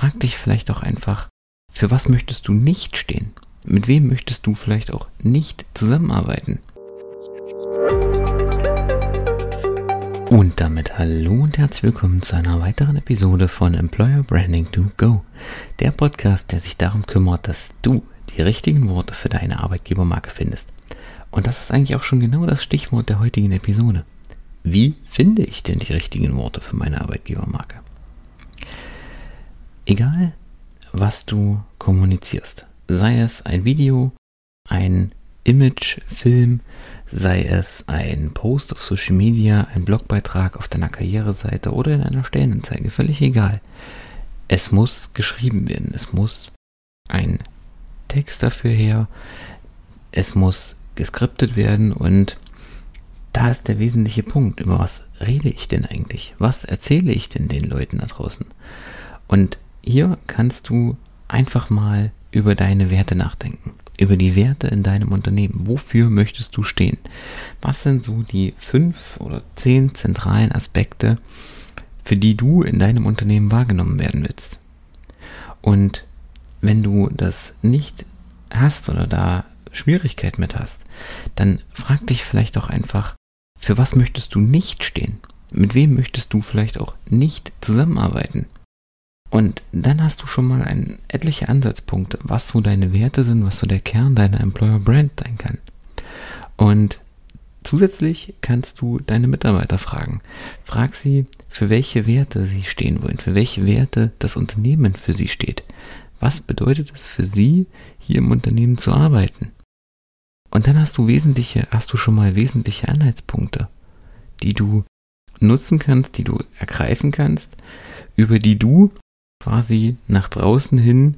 Frag dich vielleicht auch einfach, für was möchtest du nicht stehen? Mit wem möchtest du vielleicht auch nicht zusammenarbeiten? Und damit hallo und herzlich willkommen zu einer weiteren Episode von Employer Branding to Go. Der Podcast, der sich darum kümmert, dass du die richtigen Worte für deine Arbeitgebermarke findest. Und das ist eigentlich auch schon genau das Stichwort der heutigen Episode. Wie finde ich denn die richtigen Worte für meine Arbeitgebermarke? Egal, was du kommunizierst, sei es ein Video, ein Imagefilm, sei es ein Post auf Social Media, ein Blogbeitrag auf deiner Karriereseite oder in einer Stellenanzeige, völlig egal. Es muss geschrieben werden, es muss ein Text dafür her, es muss geskriptet werden und da ist der wesentliche Punkt. Über was rede ich denn eigentlich? Was erzähle ich denn den Leuten da draußen? Und hier kannst du einfach mal über deine Werte nachdenken über die Werte in deinem Unternehmen. Wofür möchtest du stehen? Was sind so die fünf oder zehn zentralen Aspekte, für die du in deinem Unternehmen wahrgenommen werden willst? Und wenn du das nicht hast oder da Schwierigkeit mit hast, dann frag dich vielleicht auch einfach, für was möchtest du nicht stehen? Mit wem möchtest du vielleicht auch nicht zusammenarbeiten? Und dann hast du schon mal ein, etliche Ansatzpunkte, was so deine Werte sind, was so der Kern deiner Employer Brand sein kann. Und zusätzlich kannst du deine Mitarbeiter fragen. Frag sie, für welche Werte sie stehen wollen, für welche Werte das Unternehmen für sie steht. Was bedeutet es für sie, hier im Unternehmen zu arbeiten? Und dann hast du wesentliche, hast du schon mal wesentliche Anhaltspunkte, die du nutzen kannst, die du ergreifen kannst, über die du quasi nach draußen hin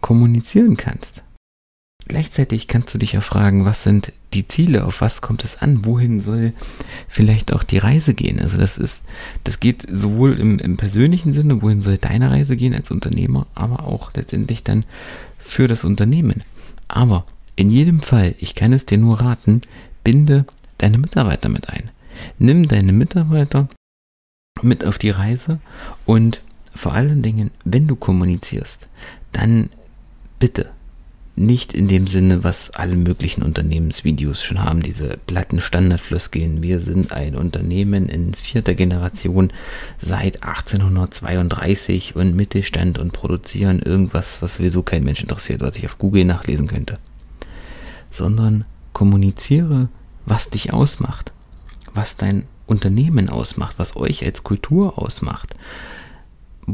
kommunizieren kannst. Gleichzeitig kannst du dich auch fragen, was sind die Ziele, auf was kommt es an, wohin soll vielleicht auch die Reise gehen. Also das ist, das geht sowohl im, im persönlichen Sinne, wohin soll deine Reise gehen als Unternehmer, aber auch letztendlich dann für das Unternehmen. Aber in jedem Fall, ich kann es dir nur raten, binde deine Mitarbeiter mit ein. Nimm deine Mitarbeiter mit auf die Reise und vor allen Dingen, wenn du kommunizierst, dann bitte nicht in dem Sinne, was alle möglichen Unternehmensvideos schon haben, diese platten Standardfloskeln. Wir sind ein Unternehmen in vierter Generation seit 1832 und Mittelstand und produzieren irgendwas, was sowieso kein Mensch interessiert, was ich auf Google nachlesen könnte. Sondern kommuniziere, was dich ausmacht, was dein Unternehmen ausmacht, was euch als Kultur ausmacht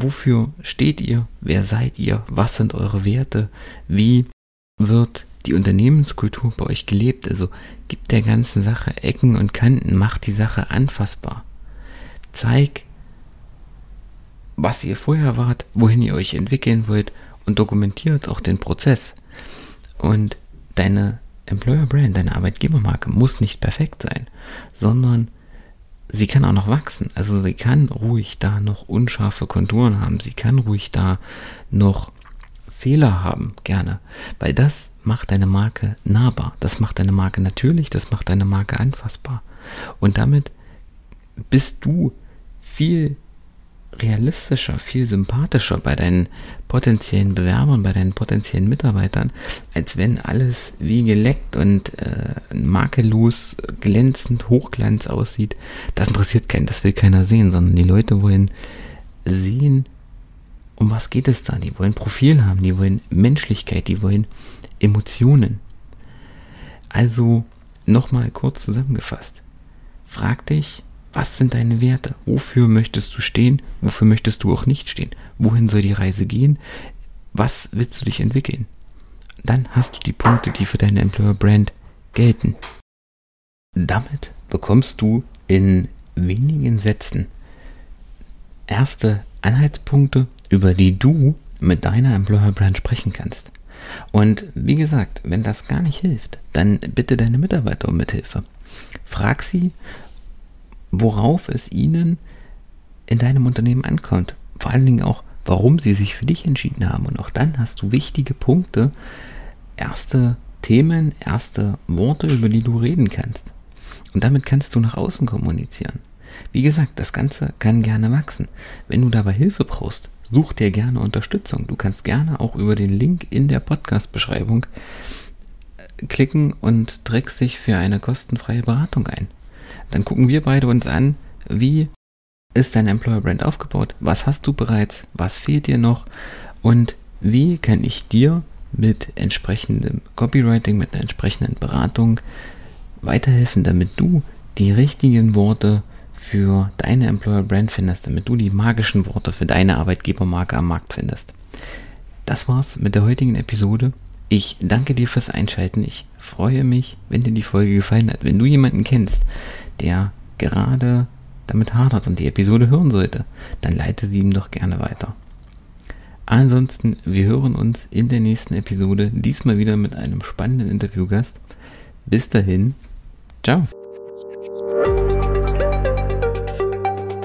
Wofür steht ihr? Wer seid ihr? Was sind eure Werte? Wie wird die Unternehmenskultur bei euch gelebt? Also gibt der ganzen Sache Ecken und Kanten, macht die Sache anfassbar. Zeig, was ihr vorher wart, wohin ihr euch entwickeln wollt und dokumentiert auch den Prozess. Und deine Employer Brand, deine Arbeitgebermarke muss nicht perfekt sein, sondern sie kann auch noch wachsen. Also sie kann ruhig da noch unscharfe Konturen haben. Sie kann ruhig da noch Fehler haben, gerne. Weil das macht deine Marke nahbar. Das macht deine Marke natürlich, das macht deine Marke anfassbar. Und damit bist du viel realistischer, viel sympathischer bei deinen potenziellen Bewerbern, bei deinen potenziellen Mitarbeitern, als wenn alles wie geleckt und äh, makellos, glänzend, hochglanz aussieht. Das interessiert keinen, das will keiner sehen, sondern die Leute wollen sehen, um was geht es da. Die wollen Profil haben, die wollen Menschlichkeit, die wollen Emotionen. Also nochmal kurz zusammengefasst. Frag dich, was sind deine Werte? Wofür möchtest du stehen? Wofür möchtest du auch nicht stehen? Wohin soll die Reise gehen? Was willst du dich entwickeln? Dann hast du die Punkte, die für deine Employer Brand gelten. Damit bekommst du in wenigen Sätzen erste Anhaltspunkte über die du mit deiner Employer Brand sprechen kannst. Und wie gesagt, wenn das gar nicht hilft, dann bitte deine Mitarbeiter um Mithilfe. Frag sie, worauf es ihnen in deinem Unternehmen ankommt. Vor allen Dingen auch, warum sie sich für dich entschieden haben. Und auch dann hast du wichtige Punkte, erste Themen, erste Worte, über die du reden kannst. Und damit kannst du nach außen kommunizieren. Wie gesagt, das Ganze kann gerne wachsen. Wenn du dabei Hilfe brauchst, such dir gerne Unterstützung. Du kannst gerne auch über den Link in der Podcast-Beschreibung äh, klicken und trägst dich für eine kostenfreie Beratung ein. Dann gucken wir beide uns an, wie ist dein Employer Brand aufgebaut, was hast du bereits, was fehlt dir noch und wie kann ich dir mit entsprechendem Copywriting, mit einer entsprechenden Beratung weiterhelfen, damit du die richtigen Worte für deine Employer Brand findest, damit du die magischen Worte für deine Arbeitgebermarke am Markt findest. Das war's mit der heutigen Episode. Ich danke dir fürs Einschalten. Ich freue mich, wenn dir die Folge gefallen hat. Wenn du jemanden kennst, der gerade damit hadert und die Episode hören sollte, dann leite sie ihm doch gerne weiter. Ansonsten, wir hören uns in der nächsten Episode, diesmal wieder mit einem spannenden Interviewgast. Bis dahin, ciao.